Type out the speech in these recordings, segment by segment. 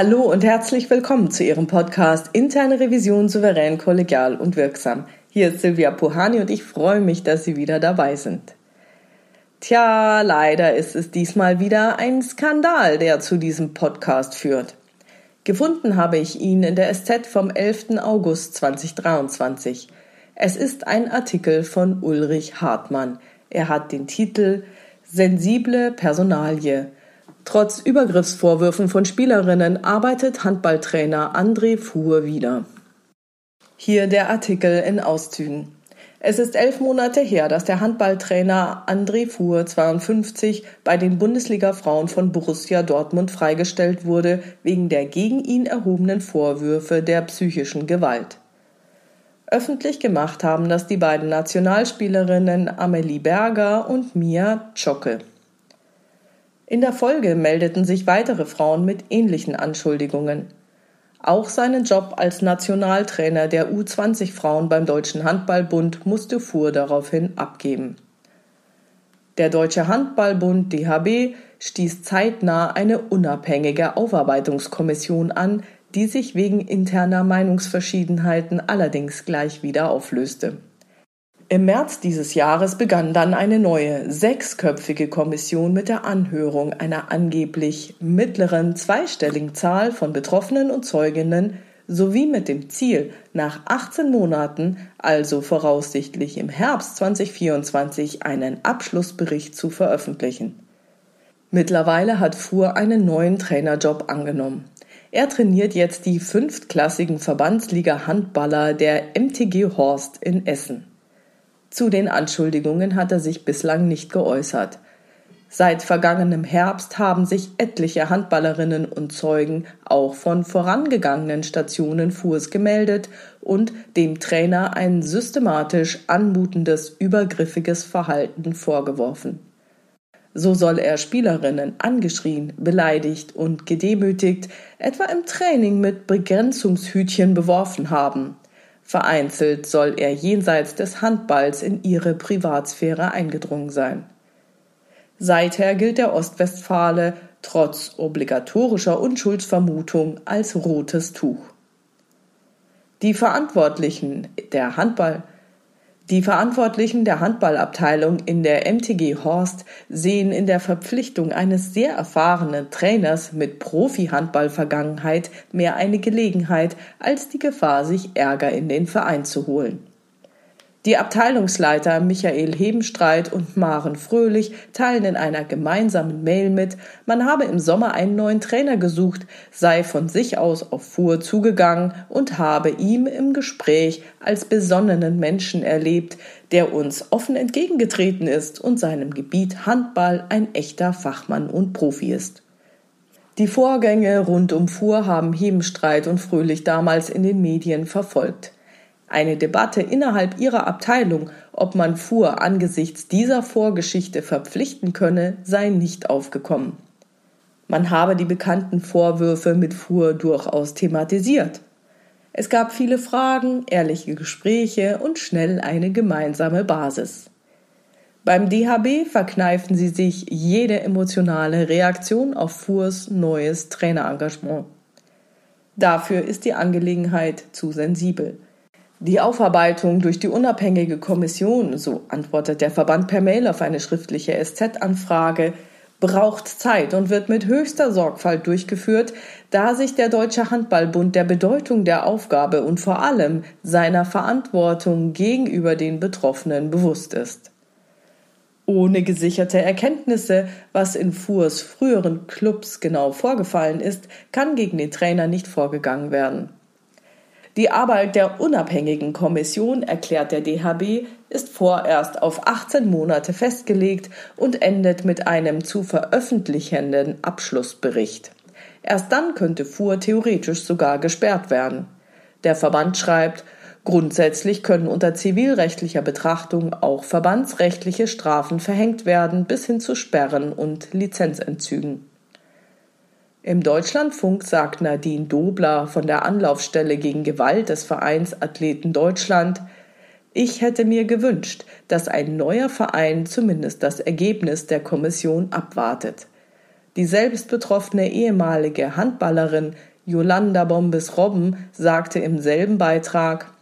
Hallo und herzlich willkommen zu Ihrem Podcast Interne Revision souverän, kollegial und wirksam. Hier ist Silvia Puhani und ich freue mich, dass Sie wieder dabei sind. Tja, leider ist es diesmal wieder ein Skandal, der zu diesem Podcast führt. Gefunden habe ich ihn in der SZ vom 11. August 2023. Es ist ein Artikel von Ulrich Hartmann. Er hat den Titel Sensible Personalie Trotz Übergriffsvorwürfen von Spielerinnen arbeitet Handballtrainer André Fuhr wieder. Hier der Artikel in Auszügen. Es ist elf Monate her, dass der Handballtrainer André Fuhr 52 bei den Bundesliga-Frauen von Borussia Dortmund freigestellt wurde wegen der gegen ihn erhobenen Vorwürfe der psychischen Gewalt. Öffentlich gemacht haben das die beiden Nationalspielerinnen Amelie Berger und Mia Zschocke. In der Folge meldeten sich weitere Frauen mit ähnlichen Anschuldigungen. Auch seinen Job als Nationaltrainer der U20 Frauen beim Deutschen Handballbund musste Fuhr daraufhin abgeben. Der Deutsche Handballbund DHB stieß zeitnah eine unabhängige Aufarbeitungskommission an, die sich wegen interner Meinungsverschiedenheiten allerdings gleich wieder auflöste. Im März dieses Jahres begann dann eine neue, sechsköpfige Kommission mit der Anhörung einer angeblich mittleren zweistelligen Zahl von Betroffenen und Zeuginnen sowie mit dem Ziel, nach 18 Monaten, also voraussichtlich im Herbst 2024, einen Abschlussbericht zu veröffentlichen. Mittlerweile hat Fuhr einen neuen Trainerjob angenommen. Er trainiert jetzt die fünftklassigen Verbandsliga Handballer der MTG Horst in Essen. Zu den Anschuldigungen hat er sich bislang nicht geäußert. Seit vergangenem Herbst haben sich etliche Handballerinnen und Zeugen auch von vorangegangenen Stationen Fuhrs gemeldet und dem Trainer ein systematisch anmutendes, übergriffiges Verhalten vorgeworfen. So soll er Spielerinnen angeschrien, beleidigt und gedemütigt, etwa im Training mit Begrenzungshütchen beworfen haben. Vereinzelt soll er jenseits des Handballs in ihre Privatsphäre eingedrungen sein. Seither gilt der Ostwestfale trotz obligatorischer Unschuldsvermutung als rotes Tuch. Die Verantwortlichen der Handball die Verantwortlichen der Handballabteilung in der MTG Horst sehen in der Verpflichtung eines sehr erfahrenen Trainers mit Profi-Handball-Vergangenheit mehr eine Gelegenheit als die Gefahr, sich Ärger in den Verein zu holen. Die Abteilungsleiter Michael Hebenstreit und Maren Fröhlich teilen in einer gemeinsamen Mail mit, man habe im Sommer einen neuen Trainer gesucht, sei von sich aus auf Fuhr zugegangen und habe ihm im Gespräch als besonnenen Menschen erlebt, der uns offen entgegengetreten ist und seinem Gebiet Handball ein echter Fachmann und Profi ist. Die Vorgänge rund um Fuhr haben Hebenstreit und Fröhlich damals in den Medien verfolgt. Eine Debatte innerhalb ihrer Abteilung, ob man Fuhr angesichts dieser Vorgeschichte verpflichten könne, sei nicht aufgekommen. Man habe die bekannten Vorwürfe mit Fuhr durchaus thematisiert. Es gab viele Fragen, ehrliche Gespräche und schnell eine gemeinsame Basis. Beim DHB verkneifen sie sich jede emotionale Reaktion auf Fuhrs neues Trainerengagement. Dafür ist die Angelegenheit zu sensibel. Die Aufarbeitung durch die unabhängige Kommission, so antwortet der Verband per Mail auf eine schriftliche SZ-Anfrage, braucht Zeit und wird mit höchster Sorgfalt durchgeführt, da sich der Deutsche Handballbund der Bedeutung der Aufgabe und vor allem seiner Verantwortung gegenüber den Betroffenen bewusst ist. Ohne gesicherte Erkenntnisse, was in Fuhrs früheren Clubs genau vorgefallen ist, kann gegen den Trainer nicht vorgegangen werden. Die Arbeit der unabhängigen Kommission, erklärt der DHB, ist vorerst auf 18 Monate festgelegt und endet mit einem zu veröffentlichenden Abschlussbericht. Erst dann könnte Fuhr theoretisch sogar gesperrt werden. Der Verband schreibt, Grundsätzlich können unter zivilrechtlicher Betrachtung auch verbandsrechtliche Strafen verhängt werden bis hin zu Sperren und Lizenzentzügen. Im Deutschlandfunk sagt Nadine Dobler von der Anlaufstelle gegen Gewalt des Vereins Athleten Deutschland, ich hätte mir gewünscht, dass ein neuer Verein zumindest das Ergebnis der Kommission abwartet. Die selbst betroffene ehemalige Handballerin Yolanda Bombes Robben sagte im selben Beitrag,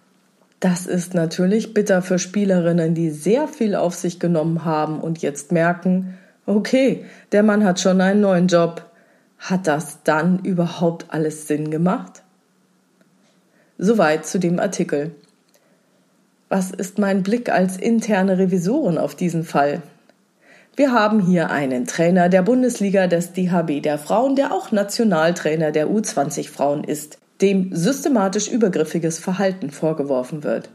das ist natürlich bitter für Spielerinnen, die sehr viel auf sich genommen haben und jetzt merken, okay, der Mann hat schon einen neuen Job. Hat das dann überhaupt alles Sinn gemacht? Soweit zu dem Artikel. Was ist mein Blick als interne Revisorin auf diesen Fall? Wir haben hier einen Trainer der Bundesliga des DHB der Frauen, der auch Nationaltrainer der U20 Frauen ist, dem systematisch übergriffiges Verhalten vorgeworfen wird.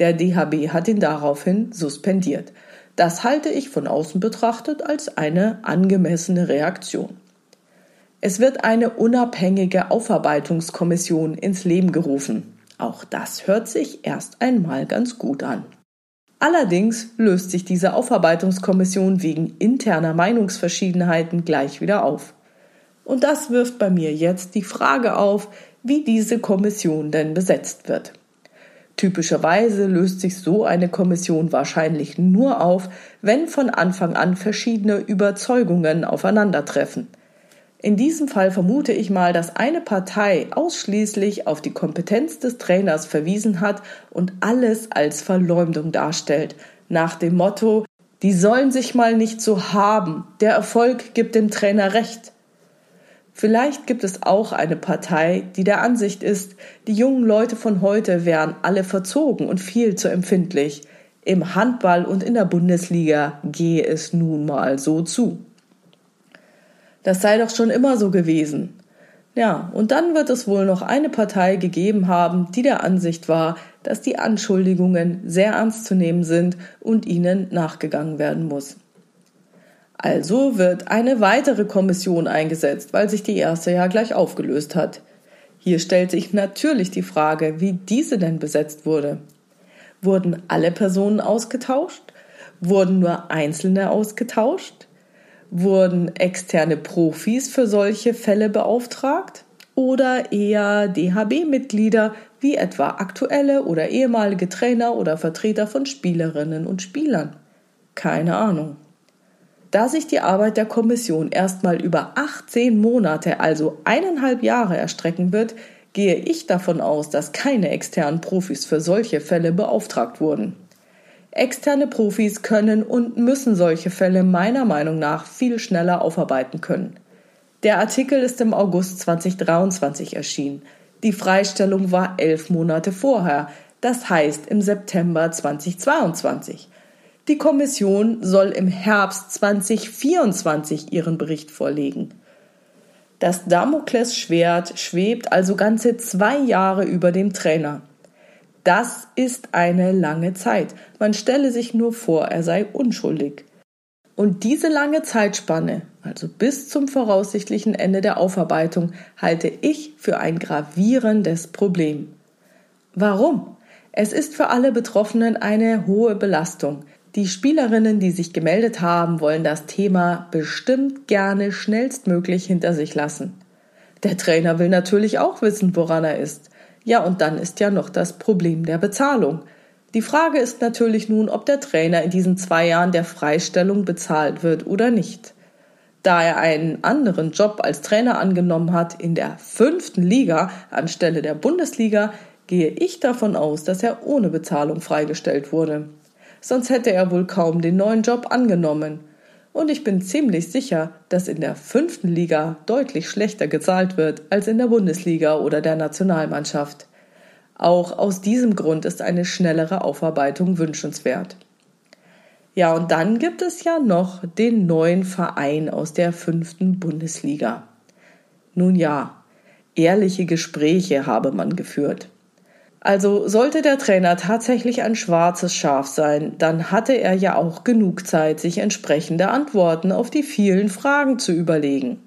Der DHB hat ihn daraufhin suspendiert. Das halte ich von außen betrachtet als eine angemessene Reaktion. Es wird eine unabhängige Aufarbeitungskommission ins Leben gerufen. Auch das hört sich erst einmal ganz gut an. Allerdings löst sich diese Aufarbeitungskommission wegen interner Meinungsverschiedenheiten gleich wieder auf. Und das wirft bei mir jetzt die Frage auf, wie diese Kommission denn besetzt wird. Typischerweise löst sich so eine Kommission wahrscheinlich nur auf, wenn von Anfang an verschiedene Überzeugungen aufeinandertreffen – in diesem Fall vermute ich mal, dass eine Partei ausschließlich auf die Kompetenz des Trainers verwiesen hat und alles als Verleumdung darstellt, nach dem Motto, die sollen sich mal nicht so haben, der Erfolg gibt dem Trainer recht. Vielleicht gibt es auch eine Partei, die der Ansicht ist, die jungen Leute von heute wären alle verzogen und viel zu empfindlich. Im Handball und in der Bundesliga gehe es nun mal so zu. Das sei doch schon immer so gewesen. Ja, und dann wird es wohl noch eine Partei gegeben haben, die der Ansicht war, dass die Anschuldigungen sehr ernst zu nehmen sind und ihnen nachgegangen werden muss. Also wird eine weitere Kommission eingesetzt, weil sich die erste ja gleich aufgelöst hat. Hier stellt sich natürlich die Frage, wie diese denn besetzt wurde. Wurden alle Personen ausgetauscht? Wurden nur einzelne ausgetauscht? Wurden externe Profis für solche Fälle beauftragt oder eher DHB-Mitglieder wie etwa aktuelle oder ehemalige Trainer oder Vertreter von Spielerinnen und Spielern? Keine Ahnung. Da sich die Arbeit der Kommission erstmal über 18 Monate, also eineinhalb Jahre erstrecken wird, gehe ich davon aus, dass keine externen Profis für solche Fälle beauftragt wurden. Externe Profis können und müssen solche Fälle meiner Meinung nach viel schneller aufarbeiten können. Der Artikel ist im August 2023 erschienen. Die Freistellung war elf Monate vorher, das heißt im September 2022. Die Kommission soll im Herbst 2024 ihren Bericht vorlegen. Das Damoklesschwert schwebt also ganze zwei Jahre über dem Trainer. Das ist eine lange Zeit. Man stelle sich nur vor, er sei unschuldig. Und diese lange Zeitspanne, also bis zum voraussichtlichen Ende der Aufarbeitung, halte ich für ein gravierendes Problem. Warum? Es ist für alle Betroffenen eine hohe Belastung. Die Spielerinnen, die sich gemeldet haben, wollen das Thema bestimmt gerne schnellstmöglich hinter sich lassen. Der Trainer will natürlich auch wissen, woran er ist. Ja, und dann ist ja noch das Problem der Bezahlung. Die Frage ist natürlich nun, ob der Trainer in diesen zwei Jahren der Freistellung bezahlt wird oder nicht. Da er einen anderen Job als Trainer angenommen hat in der fünften Liga anstelle der Bundesliga, gehe ich davon aus, dass er ohne Bezahlung freigestellt wurde. Sonst hätte er wohl kaum den neuen Job angenommen. Und ich bin ziemlich sicher, dass in der fünften Liga deutlich schlechter gezahlt wird als in der Bundesliga oder der Nationalmannschaft. Auch aus diesem Grund ist eine schnellere Aufarbeitung wünschenswert. Ja, und dann gibt es ja noch den neuen Verein aus der fünften Bundesliga. Nun ja, ehrliche Gespräche habe man geführt. Also sollte der Trainer tatsächlich ein schwarzes Schaf sein, dann hatte er ja auch genug Zeit, sich entsprechende Antworten auf die vielen Fragen zu überlegen.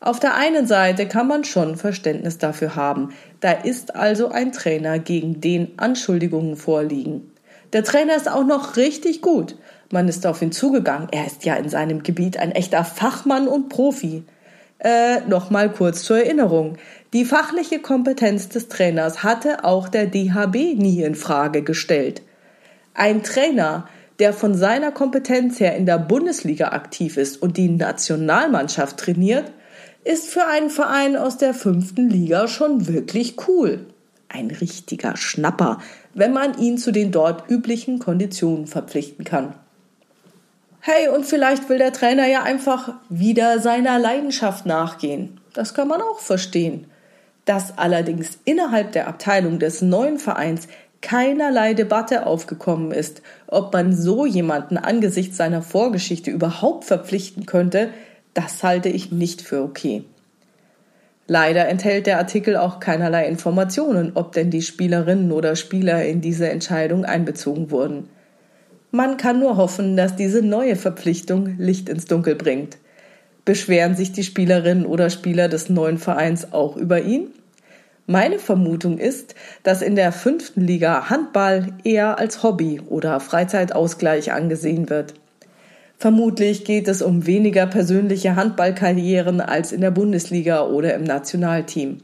Auf der einen Seite kann man schon Verständnis dafür haben, da ist also ein Trainer, gegen den Anschuldigungen vorliegen. Der Trainer ist auch noch richtig gut. Man ist auf ihn zugegangen. Er ist ja in seinem Gebiet ein echter Fachmann und Profi. Äh, Nochmal kurz zur Erinnerung. Die fachliche Kompetenz des Trainers hatte auch der DHB nie in Frage gestellt. Ein Trainer, der von seiner Kompetenz her in der Bundesliga aktiv ist und die Nationalmannschaft trainiert, ist für einen Verein aus der fünften Liga schon wirklich cool. Ein richtiger Schnapper, wenn man ihn zu den dort üblichen Konditionen verpflichten kann. Hey, und vielleicht will der Trainer ja einfach wieder seiner Leidenschaft nachgehen. Das kann man auch verstehen. Dass allerdings innerhalb der Abteilung des neuen Vereins keinerlei Debatte aufgekommen ist, ob man so jemanden angesichts seiner Vorgeschichte überhaupt verpflichten könnte, das halte ich nicht für okay. Leider enthält der Artikel auch keinerlei Informationen, ob denn die Spielerinnen oder Spieler in diese Entscheidung einbezogen wurden. Man kann nur hoffen, dass diese neue Verpflichtung Licht ins Dunkel bringt. Beschweren sich die Spielerinnen oder Spieler des neuen Vereins auch über ihn? Meine Vermutung ist, dass in der fünften Liga Handball eher als Hobby oder Freizeitausgleich angesehen wird. Vermutlich geht es um weniger persönliche Handballkarrieren als in der Bundesliga oder im Nationalteam.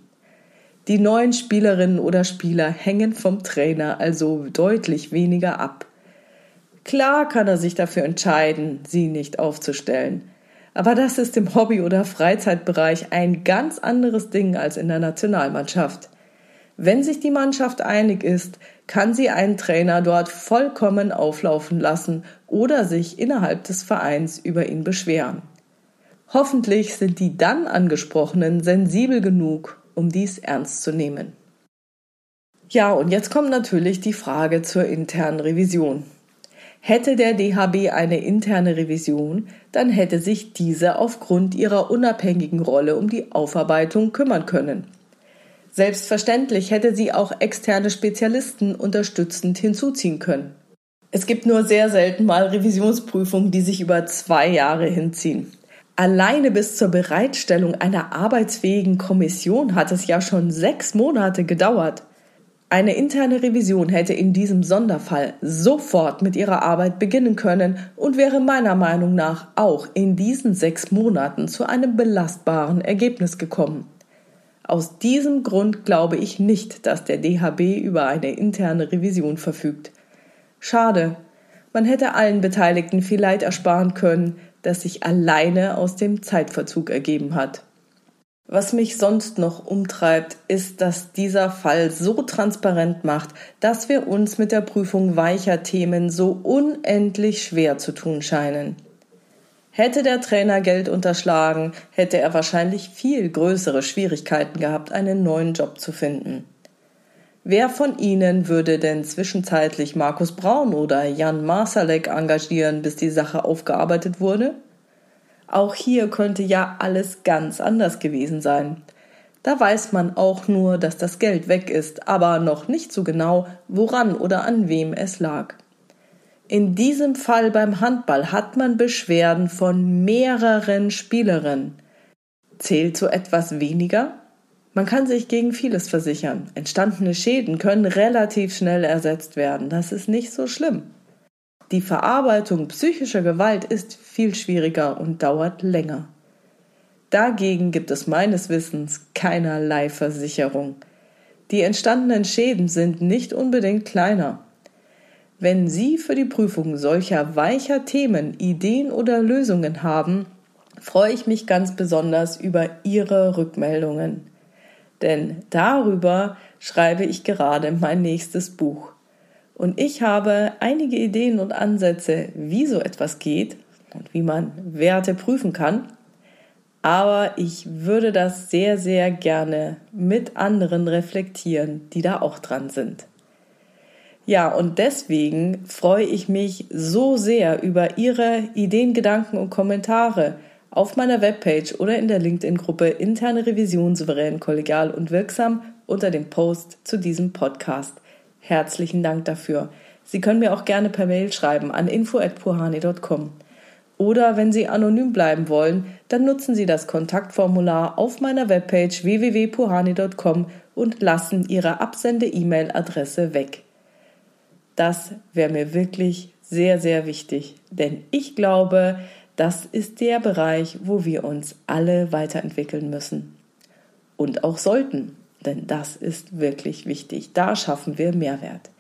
Die neuen Spielerinnen oder Spieler hängen vom Trainer also deutlich weniger ab. Klar kann er sich dafür entscheiden, sie nicht aufzustellen. Aber das ist im Hobby- oder Freizeitbereich ein ganz anderes Ding als in der Nationalmannschaft. Wenn sich die Mannschaft einig ist, kann sie einen Trainer dort vollkommen auflaufen lassen oder sich innerhalb des Vereins über ihn beschweren. Hoffentlich sind die dann angesprochenen sensibel genug, um dies ernst zu nehmen. Ja, und jetzt kommt natürlich die Frage zur internen Revision. Hätte der DHB eine interne Revision, dann hätte sich diese aufgrund ihrer unabhängigen Rolle um die Aufarbeitung kümmern können. Selbstverständlich hätte sie auch externe Spezialisten unterstützend hinzuziehen können. Es gibt nur sehr selten mal Revisionsprüfungen, die sich über zwei Jahre hinziehen. Alleine bis zur Bereitstellung einer arbeitsfähigen Kommission hat es ja schon sechs Monate gedauert. Eine interne Revision hätte in diesem Sonderfall sofort mit ihrer Arbeit beginnen können und wäre meiner Meinung nach auch in diesen sechs Monaten zu einem belastbaren Ergebnis gekommen. Aus diesem Grund glaube ich nicht, dass der DHB über eine interne Revision verfügt. Schade. Man hätte allen Beteiligten viel Leid ersparen können, das sich alleine aus dem Zeitverzug ergeben hat. Was mich sonst noch umtreibt, ist, dass dieser Fall so transparent macht, dass wir uns mit der Prüfung weicher Themen so unendlich schwer zu tun scheinen. Hätte der Trainer Geld unterschlagen, hätte er wahrscheinlich viel größere Schwierigkeiten gehabt, einen neuen Job zu finden. Wer von Ihnen würde denn zwischenzeitlich Markus Braun oder Jan Marsalek engagieren, bis die Sache aufgearbeitet wurde? Auch hier könnte ja alles ganz anders gewesen sein. Da weiß man auch nur, dass das Geld weg ist, aber noch nicht so genau, woran oder an wem es lag. In diesem Fall beim Handball hat man Beschwerden von mehreren Spielerinnen. Zählt so etwas weniger? Man kann sich gegen vieles versichern. Entstandene Schäden können relativ schnell ersetzt werden. Das ist nicht so schlimm. Die Verarbeitung psychischer Gewalt ist viel schwieriger und dauert länger. Dagegen gibt es meines Wissens keinerlei Versicherung. Die entstandenen Schäden sind nicht unbedingt kleiner. Wenn Sie für die Prüfung solcher weicher Themen Ideen oder Lösungen haben, freue ich mich ganz besonders über Ihre Rückmeldungen. Denn darüber schreibe ich gerade mein nächstes Buch. Und ich habe einige Ideen und Ansätze, wie so etwas geht und wie man Werte prüfen kann. Aber ich würde das sehr, sehr gerne mit anderen reflektieren, die da auch dran sind. Ja, und deswegen freue ich mich so sehr über Ihre Ideen, Gedanken und Kommentare auf meiner Webpage oder in der LinkedIn-Gruppe Interne Revision souverän, kollegial und wirksam unter dem Post zu diesem Podcast. Herzlichen Dank dafür. Sie können mir auch gerne per Mail schreiben an info@puhani.com. Oder wenn Sie anonym bleiben wollen, dann nutzen Sie das Kontaktformular auf meiner Webpage www.puhani.com und lassen Ihre Absende-E-Mail-Adresse weg. Das wäre mir wirklich sehr, sehr wichtig, denn ich glaube, das ist der Bereich, wo wir uns alle weiterentwickeln müssen. Und auch sollten. Denn das ist wirklich wichtig. Da schaffen wir Mehrwert.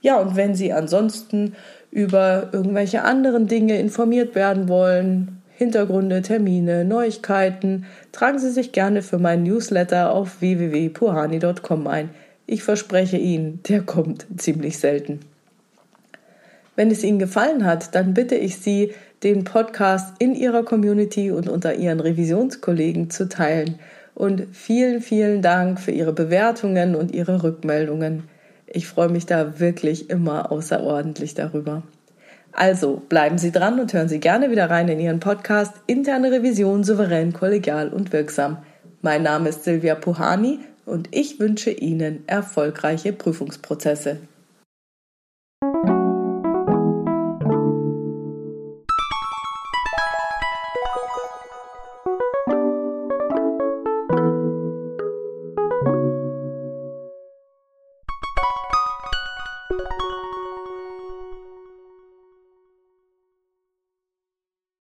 Ja, und wenn Sie ansonsten über irgendwelche anderen Dinge informiert werden wollen, Hintergründe, Termine, Neuigkeiten, tragen Sie sich gerne für meinen Newsletter auf www.puhani.com ein. Ich verspreche Ihnen, der kommt ziemlich selten. Wenn es Ihnen gefallen hat, dann bitte ich Sie, den Podcast in Ihrer Community und unter Ihren Revisionskollegen zu teilen. Und vielen, vielen Dank für Ihre Bewertungen und Ihre Rückmeldungen. Ich freue mich da wirklich immer außerordentlich darüber. Also bleiben Sie dran und hören Sie gerne wieder rein in Ihren Podcast Interne Revision souverän, kollegial und wirksam. Mein Name ist Silvia Puhani und ich wünsche Ihnen erfolgreiche Prüfungsprozesse.